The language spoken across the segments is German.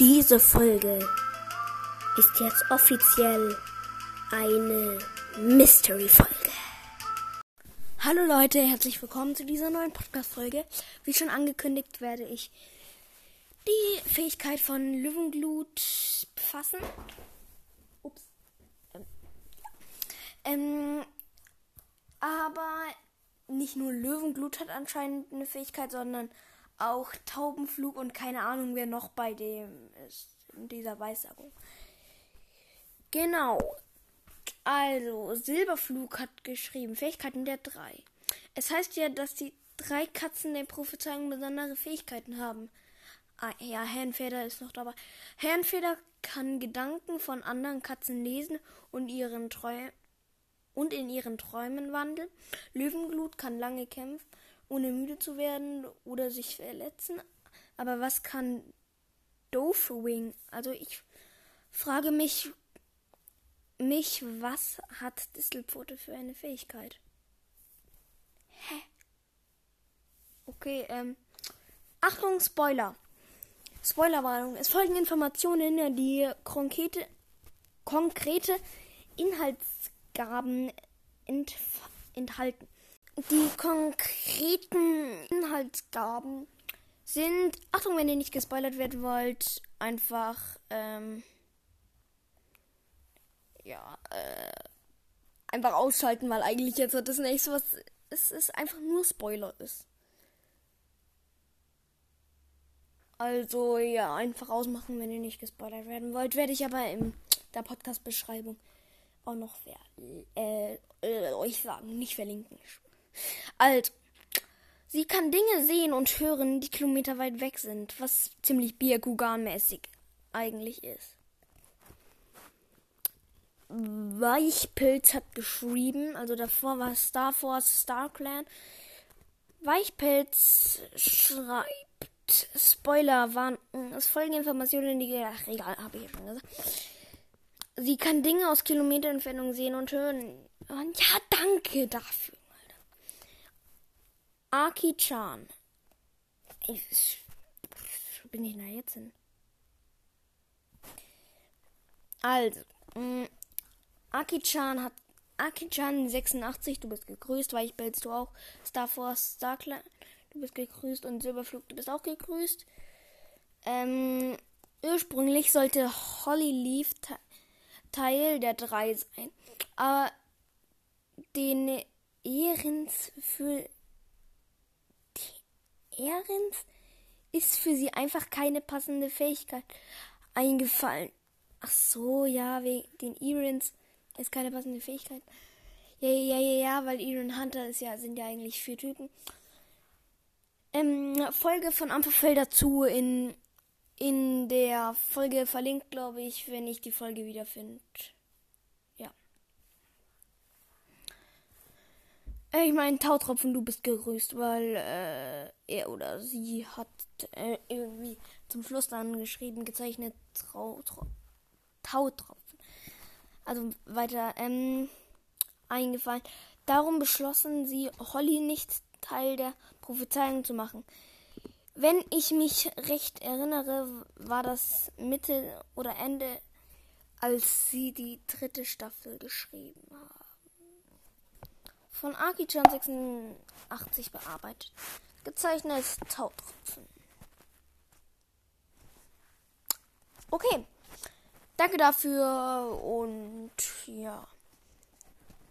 Diese Folge ist jetzt offiziell eine Mystery-Folge. Hallo Leute, herzlich willkommen zu dieser neuen Podcast-Folge. Wie schon angekündigt, werde ich die Fähigkeit von Löwenglut befassen. Ups. Ähm, ähm, aber nicht nur Löwenglut hat anscheinend eine Fähigkeit, sondern auch Taubenflug und keine Ahnung, wer noch bei dem ist in dieser Weissagung. Genau. Also, Silberflug hat geschrieben, Fähigkeiten der drei. Es heißt ja, dass die drei Katzen der Prophezeiung besondere Fähigkeiten haben. Ah, ja, Herrenfeder ist noch dabei. Herrenfeder kann Gedanken von anderen Katzen lesen und ihren Träumen und in ihren Träumen wandeln. Löwenglut kann lange kämpfen ohne müde zu werden oder sich verletzen. Aber was kann Dofwing? Also ich frage mich, mich, was hat Distelpfote für eine Fähigkeit? Hä? Okay, ähm. Achtung, Spoiler. Spoilerwarnung. Es folgen Informationen, die konkrete, konkrete Inhaltsgaben enthalten. Die konkreten Inhaltsgaben sind, Achtung, wenn ihr nicht gespoilert werden wollt, einfach, ähm, ja, äh, einfach ausschalten, weil eigentlich jetzt das nächste, was es ist, einfach nur Spoiler ist. Also, ja, einfach ausmachen, wenn ihr nicht gespoilert werden wollt. Werde ich aber in der Podcast-Beschreibung auch noch äh, äh, euch sagen, nicht verlinken. Also, sie kann Dinge sehen und hören, die kilometerweit weg sind, was ziemlich Bierkugan-mäßig eigentlich ist. Weichpilz hat geschrieben, also davor war Star Force Star Clan. Weichpilz schreibt, Spoiler waren, es folgen Informationen, die, ach, egal, habe ich schon gesagt. Sie kann Dinge aus Kilometerentfernung sehen und hören. Und ja, danke dafür. Aki-chan. Wo bin ich da jetzt hin? Also, mm, Aki-chan hat Aki-chan 86, du bist gegrüßt, weil ich bellst du auch. Star Force, Starclan, du bist gegrüßt und Silberflug, du bist auch gegrüßt. Ähm, ursprünglich sollte Holly Leaf Teil der drei sein, aber den Ehrens für Ehrens ist für sie einfach keine passende Fähigkeit eingefallen. Ach so, ja, wegen den Ehrens ist keine passende Fähigkeit. Ja, ja, ja, ja, weil Eren Hunter ist ja, sind ja eigentlich vier Typen. Ähm, Folge von Ampelfell dazu in, in der Folge verlinkt, glaube ich, wenn ich die Folge wiederfinde. Ich meine, Tautropfen, du bist gerüßt, weil äh, er oder sie hat äh, irgendwie zum Schluss dann geschrieben, gezeichnet Trau, Tautropfen. Also weiter ähm, eingefallen. Darum beschlossen sie, Holly nicht Teil der Prophezeiung zu machen. Wenn ich mich recht erinnere, war das Mitte oder Ende, als sie die dritte Staffel geschrieben haben von Akichan 86 bearbeitet. Gezeichnet ist Tautropfen. Okay. Danke dafür und ja.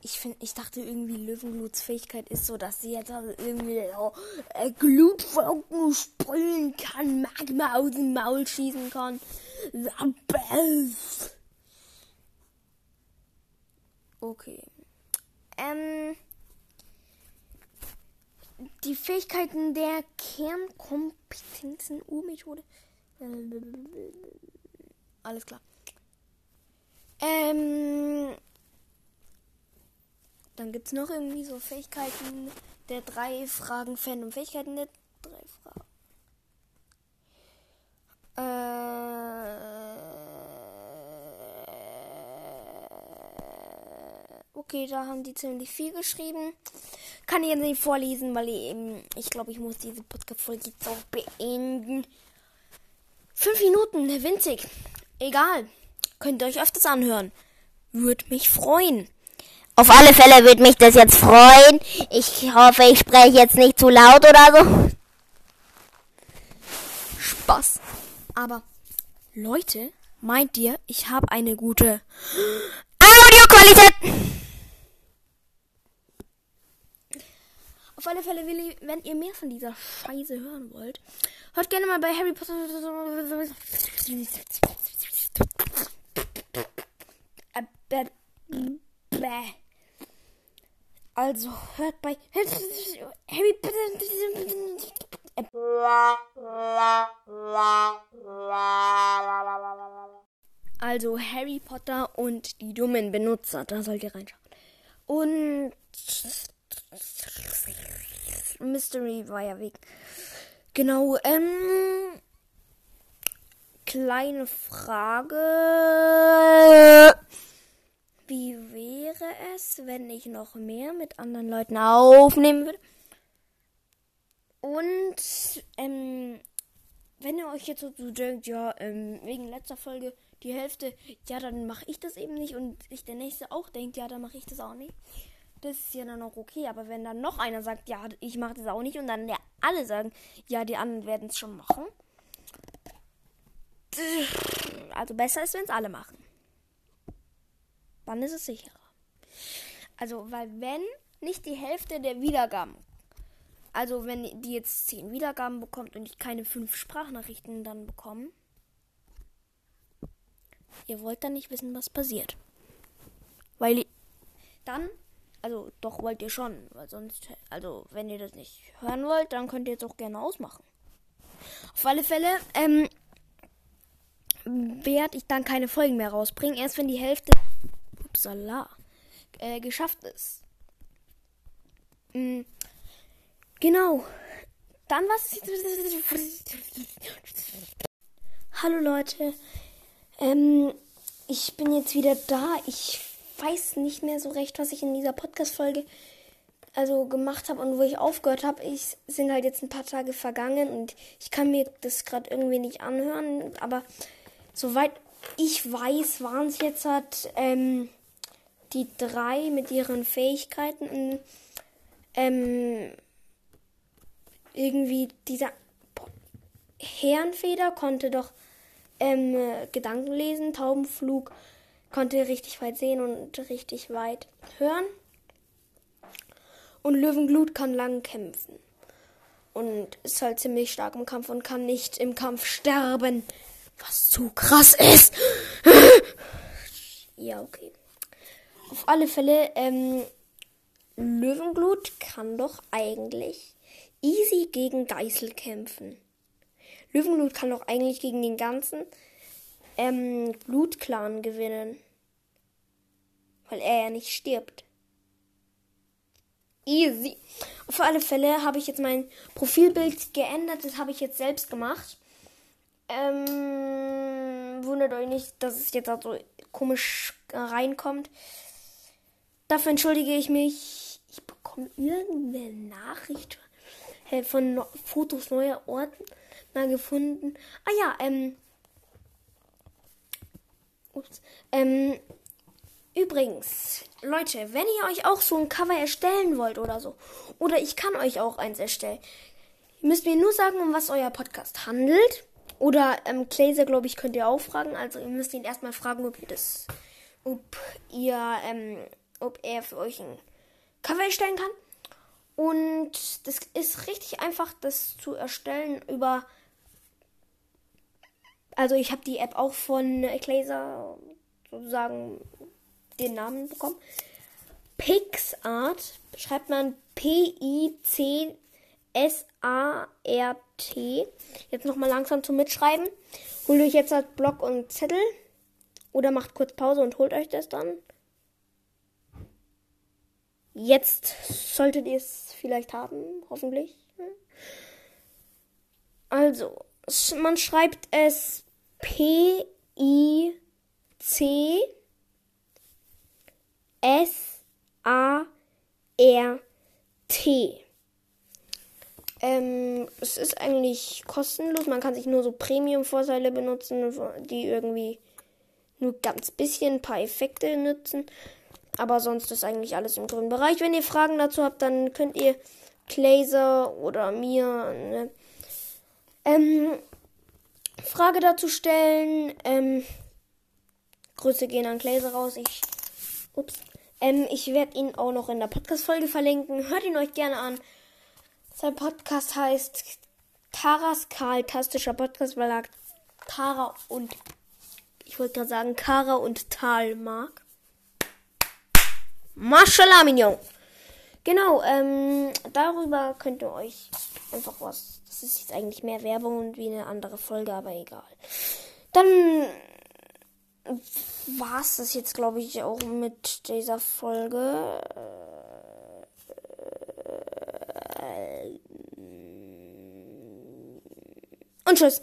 Ich finde, ich dachte irgendwie Löwengluts Fähigkeit ist so, dass sie jetzt also irgendwie so, äh, Glutfunken sprühen kann, Magma aus dem Maul schießen kann. Okay. Ähm, die Fähigkeiten der Kernkompetenzen U-Methode. Alles klar. Ähm, dann gibt es noch irgendwie so Fähigkeiten der drei Fragen Fan und Fähigkeiten der drei Fragen. Äh, okay, da haben die ziemlich viel geschrieben. Kann ich jetzt nicht vorlesen, weil ich, ich glaube, ich muss diese Podcast-Folge jetzt auch beenden. Fünf Minuten, winzig. Egal. Könnt ihr euch öfters anhören. Würde mich freuen. Auf alle Fälle würde mich das jetzt freuen. Ich hoffe, ich spreche jetzt nicht zu laut oder so. Spaß. Aber Leute, meint ihr, ich habe eine gute Audioqualität? Auf alle Fälle, wenn ihr mehr von dieser Scheiße hören wollt, hört gerne mal bei Harry Potter. Also hört bei Harry Also Harry Potter und die dummen Benutzer, da sollt ihr reinschauen. Und Mystery war ja weg. Genau, ähm kleine Frage. Wie wäre es, wenn ich noch mehr mit anderen Leuten aufnehmen würde? Und ähm, wenn ihr euch jetzt so denkt, ja, ähm, wegen letzter Folge die Hälfte, ja, dann mache ich das eben nicht und ich der nächste auch denkt, ja, dann mache ich das auch nicht. Das ist ja dann auch okay, aber wenn dann noch einer sagt, ja, ich mache das auch nicht und dann ja, alle sagen, ja, die anderen werden es schon machen. Also besser ist, wenn es alle machen dann ist es sicherer. Also, weil wenn nicht die Hälfte der Wiedergaben, also wenn die jetzt 10 Wiedergaben bekommt und ich keine 5 Sprachnachrichten dann bekommen, ihr wollt dann nicht wissen, was passiert. Weil dann, also doch wollt ihr schon, weil sonst, also wenn ihr das nicht hören wollt, dann könnt ihr es auch gerne ausmachen. Auf alle Fälle, ähm, werde ich dann keine Folgen mehr rausbringen, erst wenn die Hälfte upsala, äh, geschafft ist. Mhm. Genau. Dann was? Hallo Leute. Ähm, ich bin jetzt wieder da. Ich weiß nicht mehr so recht, was ich in dieser Podcast-Folge also gemacht habe und wo ich aufgehört habe. Ich sind halt jetzt ein paar Tage vergangen und ich kann mir das gerade irgendwie nicht anhören. Aber soweit ich weiß, waren es jetzt halt ähm, die drei mit ihren Fähigkeiten ähm, irgendwie dieser Herrenfeder konnte doch ähm, Gedanken lesen, Taubenflug konnte richtig weit sehen und richtig weit hören. Und Löwenglut kann lang kämpfen. Und ist halt ziemlich stark im Kampf und kann nicht im Kampf sterben. Was zu krass ist. ja, okay. Auf alle Fälle, ähm, Löwenglut kann doch eigentlich easy gegen Geißel kämpfen. Löwenglut kann doch eigentlich gegen den ganzen ähm, Blutclan gewinnen. Weil er ja nicht stirbt. Easy. Auf alle Fälle habe ich jetzt mein Profilbild geändert. Das habe ich jetzt selbst gemacht. Ähm, wundert euch nicht, dass es jetzt auch so komisch reinkommt. Dafür entschuldige ich mich. Ich bekomme irgendeine Nachricht von no Fotos neuer Orten gefunden. Ah ja, ähm. Ups. Ähm. Übrigens, Leute, wenn ihr euch auch so ein Cover erstellen wollt oder so, oder ich kann euch auch eins erstellen, müsst mir nur sagen, um was euer Podcast handelt. Oder ähm, Glazer, glaube ich, könnt ihr auch fragen. Also ihr müsst ihn erstmal fragen, ob ihr das, ob ihr ähm, ob er für euch ein Cover erstellen kann. Und das ist richtig einfach, das zu erstellen über. Also ich habe die App auch von Glazer sozusagen den Namen bekommen. PixArt schreibt man P-I-C-S-A-R-T. Jetzt nochmal langsam zum Mitschreiben. Holt euch jetzt halt Block und Zettel. Oder macht kurz Pause und holt euch das dann. Jetzt solltet ihr es vielleicht haben, hoffentlich. Also, man schreibt es P I C S A R T. Ähm, es ist eigentlich kostenlos. Man kann sich nur so Premium-Vorteile benutzen, die irgendwie nur ganz bisschen ein paar Effekte nutzen. Aber sonst ist eigentlich alles im grünen Bereich. Wenn ihr Fragen dazu habt, dann könnt ihr Glazer oder mir eine ähm, Frage dazu stellen. Ähm, Grüße gehen an Glazer raus. Ich, ups. Ähm, ich werde ihn auch noch in der Podcast-Folge verlinken. Hört ihn euch gerne an. Sein Podcast heißt Taras Karl, tastischer Podcast, weil er Tara und ich wollte gerade sagen Kara und Tal mag. Mashallah, Mignon. Genau, ähm, darüber könnt ihr euch einfach was. Das ist jetzt eigentlich mehr Werbung und wie eine andere Folge, aber egal. Dann war es das jetzt, glaube ich, auch mit dieser Folge. Und tschüss.